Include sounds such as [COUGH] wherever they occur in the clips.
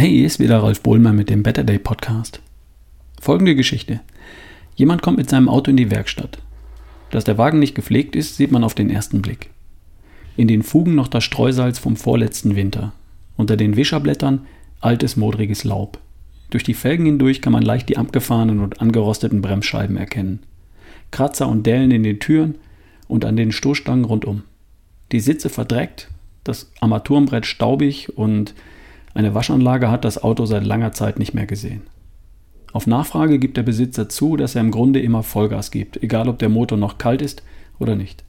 Hey, hier ist wieder Ralf Bohlmann mit dem Better Day Podcast. Folgende Geschichte. Jemand kommt mit seinem Auto in die Werkstatt. Dass der Wagen nicht gepflegt ist, sieht man auf den ersten Blick. In den Fugen noch das Streusalz vom vorletzten Winter. Unter den Wischerblättern altes, modriges Laub. Durch die Felgen hindurch kann man leicht die abgefahrenen und angerosteten Bremsscheiben erkennen. Kratzer und Dellen in den Türen und an den Stoßstangen rundum. Die Sitze verdreckt, das Armaturenbrett staubig und eine Waschanlage hat das Auto seit langer Zeit nicht mehr gesehen. Auf Nachfrage gibt der Besitzer zu, dass er im Grunde immer Vollgas gibt, egal ob der Motor noch kalt ist oder nicht.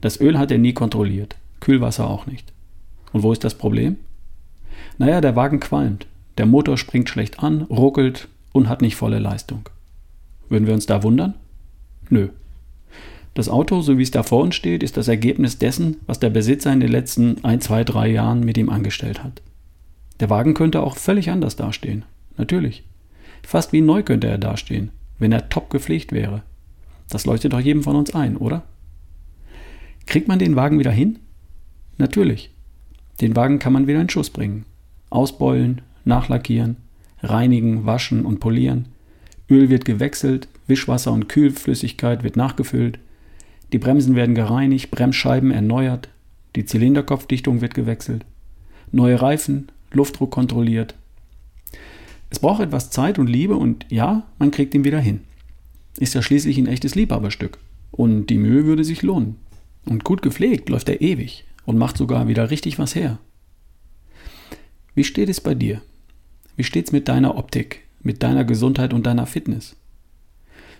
Das Öl hat er nie kontrolliert, Kühlwasser auch nicht. Und wo ist das Problem? Naja, der Wagen qualmt, der Motor springt schlecht an, ruckelt und hat nicht volle Leistung. Würden wir uns da wundern? Nö. Das Auto, so wie es da vor uns steht, ist das Ergebnis dessen, was der Besitzer in den letzten ein, zwei, drei Jahren mit ihm angestellt hat. Der Wagen könnte auch völlig anders dastehen. Natürlich. Fast wie neu könnte er dastehen, wenn er top gepflegt wäre. Das leuchtet doch jedem von uns ein, oder? Kriegt man den Wagen wieder hin? Natürlich. Den Wagen kann man wieder in Schuss bringen. Ausbeulen, nachlackieren, reinigen, waschen und polieren. Öl wird gewechselt, Wischwasser und Kühlflüssigkeit wird nachgefüllt. Die Bremsen werden gereinigt, Bremsscheiben erneuert, die Zylinderkopfdichtung wird gewechselt. Neue Reifen, Luftdruck kontrolliert. Es braucht etwas Zeit und Liebe und ja, man kriegt ihn wieder hin. Ist ja schließlich ein echtes Liebhaberstück. Und die Mühe würde sich lohnen. Und gut gepflegt läuft er ewig und macht sogar wieder richtig was her. Wie steht es bei dir? Wie steht's mit deiner Optik, mit deiner Gesundheit und deiner Fitness?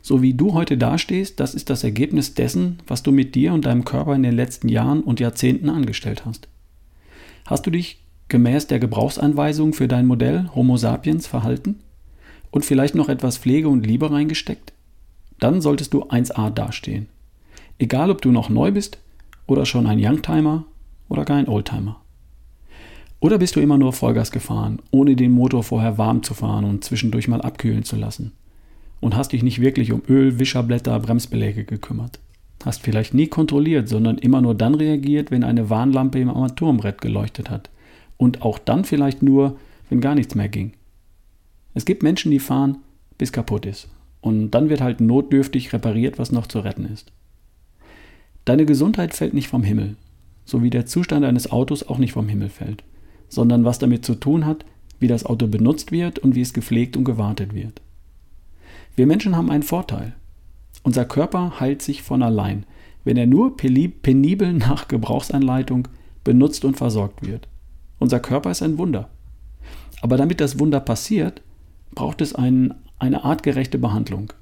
So wie du heute dastehst, das ist das Ergebnis dessen, was du mit dir und deinem Körper in den letzten Jahren und Jahrzehnten angestellt hast. Hast du dich gemäß der Gebrauchsanweisung für dein Modell Homo sapiens verhalten und vielleicht noch etwas Pflege und Liebe reingesteckt? Dann solltest du 1a dastehen. Egal, ob du noch neu bist oder schon ein Youngtimer oder gar ein Oldtimer. Oder bist du immer nur Vollgas gefahren, ohne den Motor vorher warm zu fahren und zwischendurch mal abkühlen zu lassen? Und hast dich nicht wirklich um Öl, Wischerblätter, Bremsbeläge gekümmert? Hast vielleicht nie kontrolliert, sondern immer nur dann reagiert, wenn eine Warnlampe im Armaturenbrett geleuchtet hat und auch dann vielleicht nur, wenn gar nichts mehr ging. Es gibt Menschen, die fahren, bis kaputt ist. Und dann wird halt notdürftig repariert, was noch zu retten ist. Deine Gesundheit fällt nicht vom Himmel, so wie der Zustand eines Autos auch nicht vom Himmel fällt, sondern was damit zu tun hat, wie das Auto benutzt wird und wie es gepflegt und gewartet wird. Wir Menschen haben einen Vorteil. Unser Körper heilt sich von allein, wenn er nur penibel [LAUGHS] nach Gebrauchsanleitung benutzt und versorgt wird. Unser Körper ist ein Wunder. Aber damit das Wunder passiert, braucht es ein, eine artgerechte Behandlung.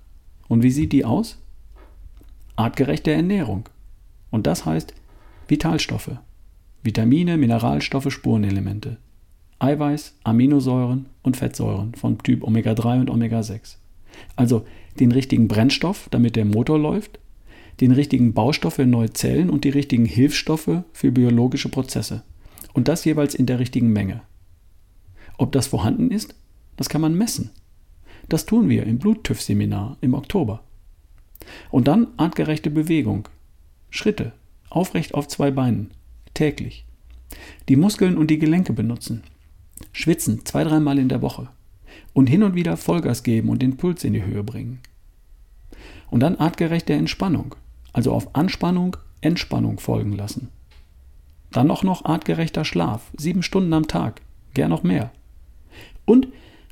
Und wie sieht die aus? Artgerechte Ernährung. Und das heißt Vitalstoffe, Vitamine, Mineralstoffe, Spurenelemente, Eiweiß, Aminosäuren und Fettsäuren von Typ Omega-3 und Omega-6. Also den richtigen Brennstoff, damit der Motor läuft, den richtigen Baustoff für neue Zellen und die richtigen Hilfsstoffe für biologische Prozesse. Und das jeweils in der richtigen Menge. Ob das vorhanden ist, das kann man messen. Das tun wir im Bluttüff-Seminar im Oktober. Und dann artgerechte Bewegung. Schritte, aufrecht auf zwei Beinen, täglich. Die Muskeln und die Gelenke benutzen. Schwitzen zwei, dreimal in der Woche. Und hin und wieder Vollgas geben und den Puls in die Höhe bringen. Und dann artgerechte Entspannung. Also auf Anspannung Entspannung folgen lassen. Dann auch noch artgerechter Schlaf, sieben Stunden am Tag, gern noch mehr. Und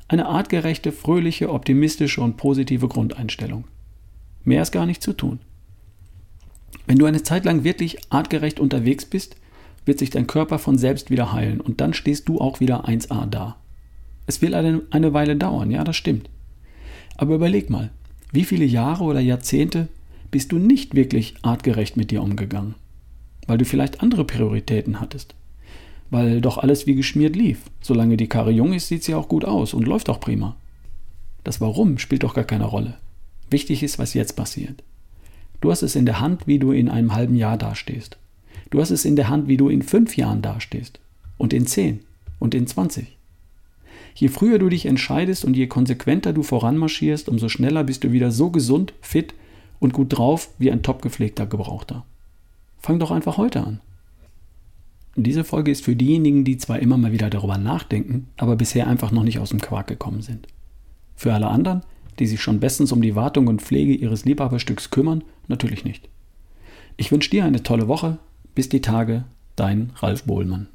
eine artgerechte, fröhliche, optimistische und positive Grundeinstellung. Mehr ist gar nicht zu tun. Wenn du eine Zeit lang wirklich artgerecht unterwegs bist, wird sich dein Körper von selbst wieder heilen und dann stehst du auch wieder 1a da. Es will eine, eine Weile dauern, ja, das stimmt. Aber überleg mal, wie viele Jahre oder Jahrzehnte bist du nicht wirklich artgerecht mit dir umgegangen? Weil du vielleicht andere Prioritäten hattest. Weil doch alles wie geschmiert lief. Solange die Karre jung ist, sieht sie auch gut aus und läuft auch prima. Das Warum spielt doch gar keine Rolle. Wichtig ist, was jetzt passiert. Du hast es in der Hand, wie du in einem halben Jahr dastehst. Du hast es in der Hand, wie du in fünf Jahren dastehst. Und in zehn. Und in zwanzig. Je früher du dich entscheidest und je konsequenter du voranmarschierst, umso schneller bist du wieder so gesund, fit und gut drauf wie ein top gepflegter Gebrauchter. Fang doch einfach heute an. Diese Folge ist für diejenigen, die zwar immer mal wieder darüber nachdenken, aber bisher einfach noch nicht aus dem Quark gekommen sind. Für alle anderen, die sich schon bestens um die Wartung und Pflege ihres Liebhaberstücks kümmern, natürlich nicht. Ich wünsche dir eine tolle Woche. Bis die Tage, dein Ralf Bohlmann.